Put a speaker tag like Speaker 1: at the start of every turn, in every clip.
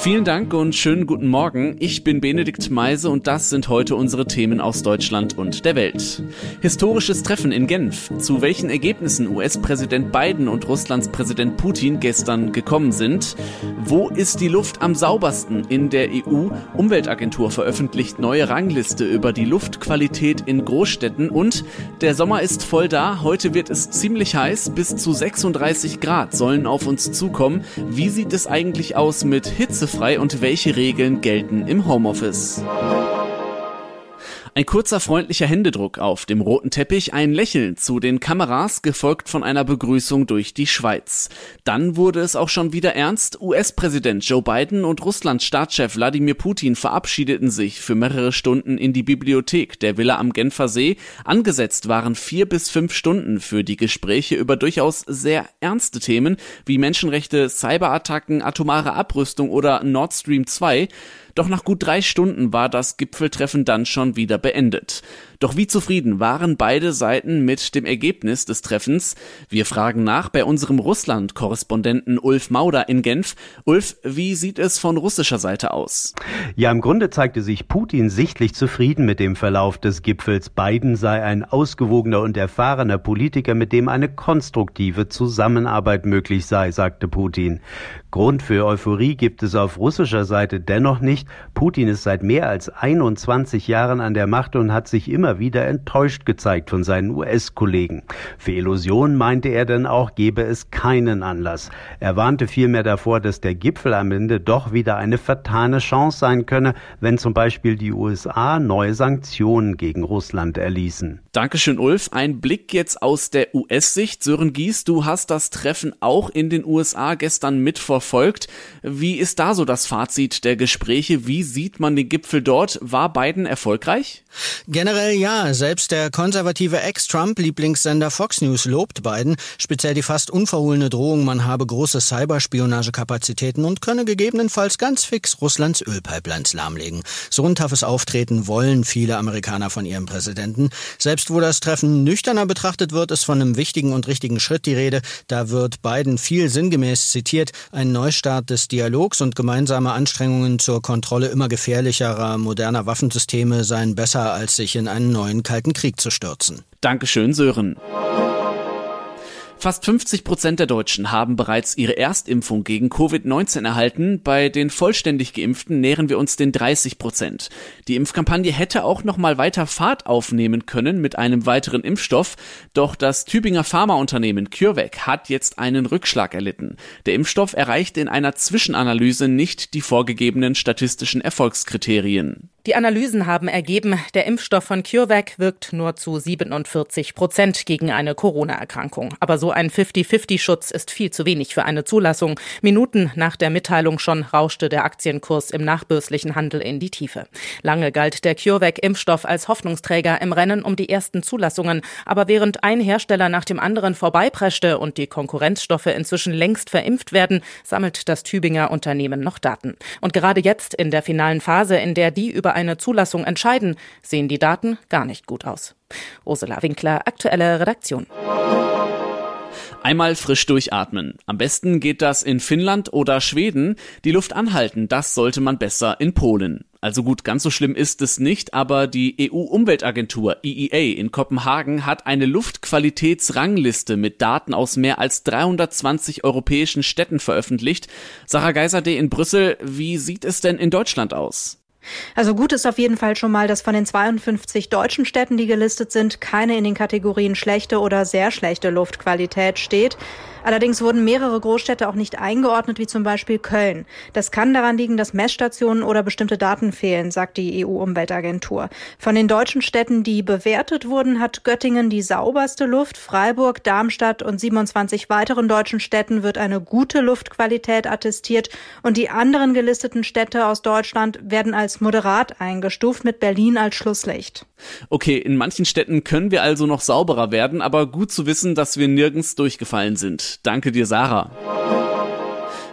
Speaker 1: Vielen Dank und schönen guten Morgen. Ich bin Benedikt Meise und das sind heute unsere Themen aus Deutschland und der Welt. Historisches Treffen in Genf. Zu welchen Ergebnissen US-Präsident Biden und Russlands Präsident Putin gestern gekommen sind. Wo ist die Luft am saubersten in der EU? Umweltagentur veröffentlicht neue Rangliste über die Luftqualität in Großstädten und der Sommer ist voll da. Heute wird es ziemlich heiß. Bis zu 36 Grad sollen auf uns zukommen. Wie sieht es eigentlich aus mit Hitze? Hitzefrei und welche Regeln gelten im Homeoffice. Ein kurzer freundlicher Händedruck auf dem roten Teppich, ein Lächeln zu den Kameras, gefolgt von einer Begrüßung durch die Schweiz. Dann wurde es auch schon wieder ernst. US-Präsident Joe Biden und Russlands Staatschef Wladimir Putin verabschiedeten sich für mehrere Stunden in die Bibliothek der Villa am Genfer See. Angesetzt waren vier bis fünf Stunden für die Gespräche über durchaus sehr ernste Themen wie Menschenrechte, Cyberattacken, atomare Abrüstung oder Nord Stream 2. Doch nach gut drei Stunden war das Gipfeltreffen dann schon wieder beendet. Doch wie zufrieden waren beide Seiten mit dem Ergebnis des Treffens? Wir fragen nach bei unserem Russland-Korrespondenten Ulf Mauder in Genf. Ulf, wie sieht es von russischer Seite aus?
Speaker 2: Ja, im Grunde zeigte sich Putin sichtlich zufrieden mit dem Verlauf des Gipfels. Biden sei ein ausgewogener und erfahrener Politiker, mit dem eine konstruktive Zusammenarbeit möglich sei, sagte Putin. Grund für Euphorie gibt es auf russischer Seite dennoch nicht. Putin ist seit mehr als 21 Jahren an der Macht und hat sich immer immer wieder enttäuscht gezeigt von seinen US-Kollegen. Für Illusionen meinte er dann auch, gebe es keinen Anlass. Er warnte vielmehr davor, dass der Gipfel am Ende doch wieder eine vertane Chance sein könne, wenn zum Beispiel die USA neue Sanktionen gegen Russland erließen.
Speaker 1: Dankeschön, Ulf. Ein Blick jetzt aus der US-Sicht. Sören Gies, du hast das Treffen auch in den USA gestern mitverfolgt. Wie ist da so das Fazit der Gespräche? Wie sieht man den Gipfel dort? War Biden erfolgreich?
Speaker 3: Generell ja, selbst der konservative Ex-Trump-Lieblingssender Fox News lobt Biden, speziell die fast unverhohlene Drohung, man habe große Cyberspionagekapazitäten und könne gegebenenfalls ganz fix Russlands Ölpipelines lahmlegen. So ein toughes Auftreten wollen viele Amerikaner von ihrem Präsidenten. Selbst wo das Treffen nüchterner betrachtet wird, ist von einem wichtigen und richtigen Schritt die Rede. Da wird Biden viel sinngemäß zitiert, ein Neustart des Dialogs und gemeinsame Anstrengungen zur Kontrolle immer gefährlicherer moderner Waffensysteme seien besser, als sich in einen neuen Kalten Krieg zu stürzen.
Speaker 1: Dankeschön, Sören. Fast 50 Prozent der Deutschen haben bereits ihre Erstimpfung gegen Covid-19 erhalten. Bei den vollständig Geimpften nähern wir uns den 30 Prozent. Die Impfkampagne hätte auch noch mal weiter Fahrt aufnehmen können mit einem weiteren Impfstoff. Doch das Tübinger Pharmaunternehmen CureVac hat jetzt einen Rückschlag erlitten. Der Impfstoff erreicht in einer Zwischenanalyse nicht die vorgegebenen statistischen Erfolgskriterien.
Speaker 4: Die Analysen haben ergeben, der Impfstoff von CureVac wirkt nur zu 47 Prozent gegen eine Corona-Erkrankung. Aber so ein 50-50-Schutz ist viel zu wenig für eine Zulassung. Minuten nach der Mitteilung schon rauschte der Aktienkurs im nachbörslichen Handel in die Tiefe. Lange galt der CureVac-Impfstoff als Hoffnungsträger im Rennen um die ersten Zulassungen. Aber während ein Hersteller nach dem anderen vorbeipreschte und die Konkurrenzstoffe inzwischen längst verimpft werden, sammelt das Tübinger Unternehmen noch Daten. Und gerade jetzt in der finalen Phase, in der die über eine Zulassung entscheiden, sehen die Daten gar nicht gut aus. Ursula Winkler, aktuelle Redaktion.
Speaker 1: Einmal frisch durchatmen. Am besten geht das in Finnland oder Schweden. Die Luft anhalten, das sollte man besser in Polen. Also gut, ganz so schlimm ist es nicht, aber die EU-Umweltagentur EEA in Kopenhagen hat eine Luftqualitätsrangliste mit Daten aus mehr als 320 europäischen Städten veröffentlicht. Sarah Geiser D. in Brüssel, wie sieht es denn in Deutschland aus?
Speaker 5: Also gut ist auf jeden Fall schon mal, dass von den 52 deutschen Städten, die gelistet sind, keine in den Kategorien schlechte oder sehr schlechte Luftqualität steht. Allerdings wurden mehrere Großstädte auch nicht eingeordnet, wie zum Beispiel Köln. Das kann daran liegen, dass Messstationen oder bestimmte Daten fehlen, sagt die EU-Umweltagentur. Von den deutschen Städten, die bewertet wurden, hat Göttingen die sauberste Luft. Freiburg, Darmstadt und 27 weiteren deutschen Städten wird eine gute Luftqualität attestiert. Und die anderen gelisteten Städte aus Deutschland werden als moderat eingestuft, mit Berlin als Schlusslicht.
Speaker 1: Okay, in manchen Städten können wir also noch sauberer werden, aber gut zu wissen, dass wir nirgends durchgefallen sind. Danke dir, Sarah.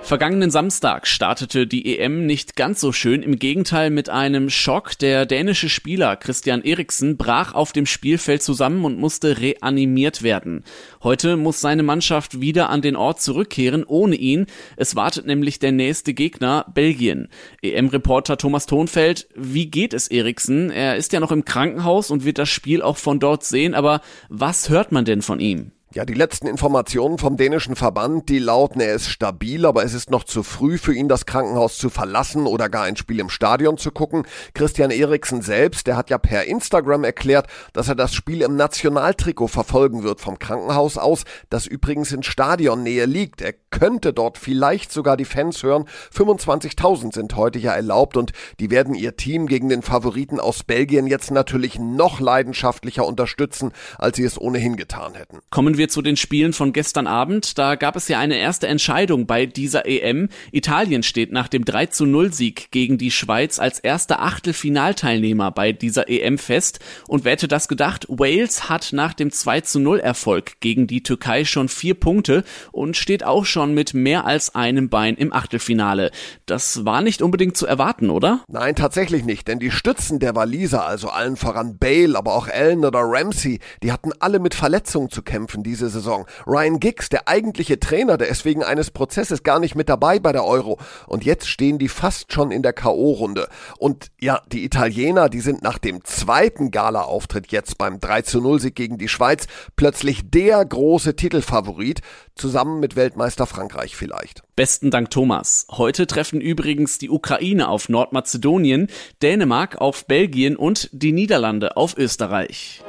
Speaker 1: Vergangenen Samstag startete die EM nicht ganz so schön, im Gegenteil mit einem Schock. Der dänische Spieler Christian Eriksen brach auf dem Spielfeld zusammen und musste reanimiert werden. Heute muss seine Mannschaft wieder an den Ort zurückkehren, ohne ihn. Es wartet nämlich der nächste Gegner, Belgien. EM-Reporter Thomas Thonfeld, wie geht es Eriksen? Er ist ja noch im Krankenhaus und wird das Spiel auch von dort sehen, aber was hört man denn von ihm?
Speaker 6: Ja, die letzten Informationen vom dänischen Verband, die lauten, er ist stabil, aber es ist noch zu früh für ihn, das Krankenhaus zu verlassen oder gar ein Spiel im Stadion zu gucken. Christian Eriksen selbst, der hat ja per Instagram erklärt, dass er das Spiel im Nationaltrikot verfolgen wird vom Krankenhaus aus, das übrigens in Stadionnähe liegt. Er könnte dort vielleicht sogar die Fans hören. 25.000 sind heute ja erlaubt und die werden ihr Team gegen den Favoriten aus Belgien jetzt natürlich noch leidenschaftlicher unterstützen, als sie es ohnehin getan hätten.
Speaker 1: Kommen wir wir zu den Spielen von gestern Abend. Da gab es ja eine erste Entscheidung bei dieser EM. Italien steht nach dem 3 zu 0 Sieg gegen die Schweiz als erster Achtelfinalteilnehmer bei dieser EM fest. Und wer hätte das gedacht? Wales hat nach dem 2 zu 0 Erfolg gegen die Türkei schon vier Punkte und steht auch schon mit mehr als einem Bein im Achtelfinale. Das war nicht unbedingt zu erwarten, oder?
Speaker 6: Nein, tatsächlich nicht, denn die Stützen der Waliser, also allen voran Bale, aber auch Allen oder Ramsey, die hatten alle mit Verletzungen zu kämpfen diese Saison. Ryan Giggs, der eigentliche Trainer, der ist wegen eines Prozesses gar nicht mit dabei bei der Euro. Und jetzt stehen die fast schon in der K.O.-Runde. Und ja, die Italiener, die sind nach dem zweiten Gala-Auftritt jetzt beim 3 zu 0 Sieg gegen die Schweiz plötzlich der große Titelfavorit, zusammen mit Weltmeister Frankreich vielleicht.
Speaker 1: Besten Dank, Thomas. Heute treffen übrigens die Ukraine auf Nordmazedonien, Dänemark auf Belgien und die Niederlande auf Österreich.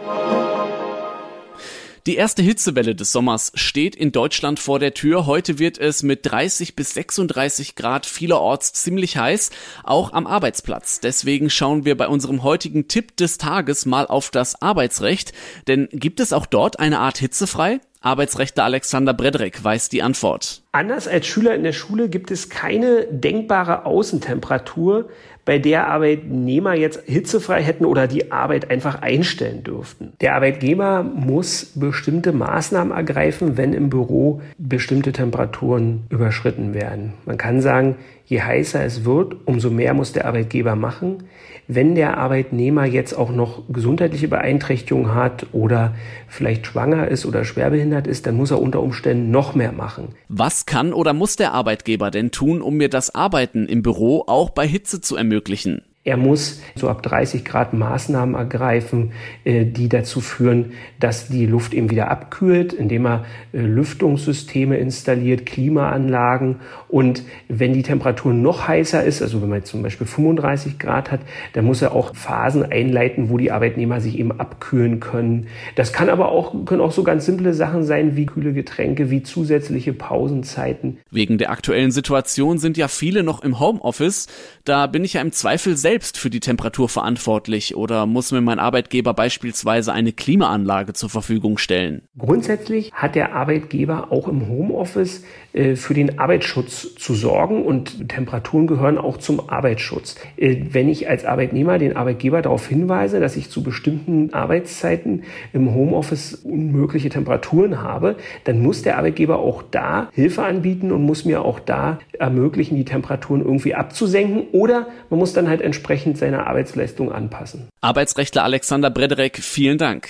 Speaker 1: Die erste Hitzewelle des Sommers steht in Deutschland vor der Tür. Heute wird es mit 30 bis 36 Grad vielerorts ziemlich heiß, auch am Arbeitsplatz. Deswegen schauen wir bei unserem heutigen Tipp des Tages mal auf das Arbeitsrecht. Denn gibt es auch dort eine Art hitzefrei? Arbeitsrechter Alexander Bredrek weiß die Antwort.
Speaker 7: Anders als Schüler in der Schule gibt es keine denkbare Außentemperatur, bei der Arbeitnehmer jetzt hitzefrei hätten oder die Arbeit einfach einstellen dürften. Der Arbeitgeber muss bestimmte Maßnahmen ergreifen, wenn im Büro bestimmte Temperaturen überschritten werden. Man kann sagen, je heißer es wird, umso mehr muss der Arbeitgeber machen. Wenn der Arbeitnehmer jetzt auch noch gesundheitliche Beeinträchtigungen hat oder vielleicht schwanger ist oder schwerbehindert ist, dann muss er unter Umständen noch mehr machen.
Speaker 1: Was kann oder muss der Arbeitgeber denn tun, um mir das Arbeiten im Büro auch bei Hitze zu ermöglichen?
Speaker 7: Er muss so ab 30 Grad Maßnahmen ergreifen, äh, die dazu führen, dass die Luft eben wieder abkühlt, indem er äh, Lüftungssysteme installiert, Klimaanlagen und wenn die Temperatur noch heißer ist, also wenn man zum Beispiel 35 Grad hat, dann muss er auch Phasen einleiten, wo die Arbeitnehmer sich eben abkühlen können. Das kann aber auch, können auch so ganz simple Sachen sein wie kühle Getränke, wie zusätzliche Pausenzeiten.
Speaker 1: Wegen der aktuellen Situation sind ja viele noch im Homeoffice. Da bin ich ja im Zweifel selbst für die Temperatur verantwortlich oder muss mir mein Arbeitgeber beispielsweise eine Klimaanlage zur Verfügung stellen?
Speaker 7: Grundsätzlich hat der Arbeitgeber auch im Homeoffice äh, für den Arbeitsschutz zu sorgen und Temperaturen gehören auch zum Arbeitsschutz. Äh, wenn ich als Arbeitnehmer den Arbeitgeber darauf hinweise, dass ich zu bestimmten Arbeitszeiten im Homeoffice unmögliche Temperaturen habe, dann muss der Arbeitgeber auch da Hilfe anbieten und muss mir auch da ermöglichen, die Temperaturen irgendwie abzusenken oder man muss dann halt entsprechend seine Arbeitsleistung anpassen.
Speaker 1: Arbeitsrechtler Alexander Brederek, vielen Dank.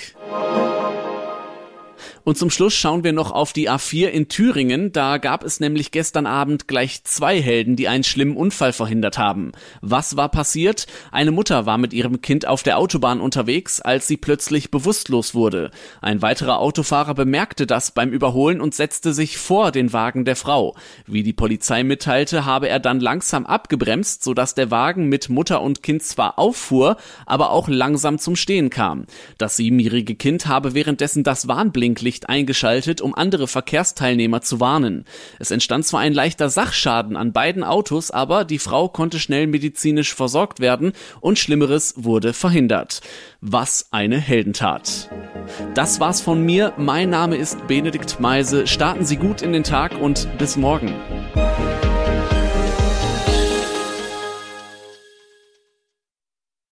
Speaker 1: Und zum Schluss schauen wir noch auf die A4 in Thüringen. Da gab es nämlich gestern Abend gleich zwei Helden, die einen schlimmen Unfall verhindert haben. Was war passiert? Eine Mutter war mit ihrem Kind auf der Autobahn unterwegs, als sie plötzlich bewusstlos wurde. Ein weiterer Autofahrer bemerkte das beim Überholen und setzte sich vor den Wagen der Frau. Wie die Polizei mitteilte, habe er dann langsam abgebremst, sodass der Wagen mit Mutter und Kind zwar auffuhr, aber auch langsam zum Stehen kam. Das siebenjährige Kind habe währenddessen das Warnblinklicht Blaulicht eingeschaltet, um andere Verkehrsteilnehmer zu warnen. Es entstand zwar ein leichter Sachschaden an beiden Autos, aber die Frau konnte schnell medizinisch versorgt werden und Schlimmeres wurde verhindert. Was eine Heldentat. Das war's von mir. Mein Name ist Benedikt Meise. Starten Sie gut in den Tag und bis morgen.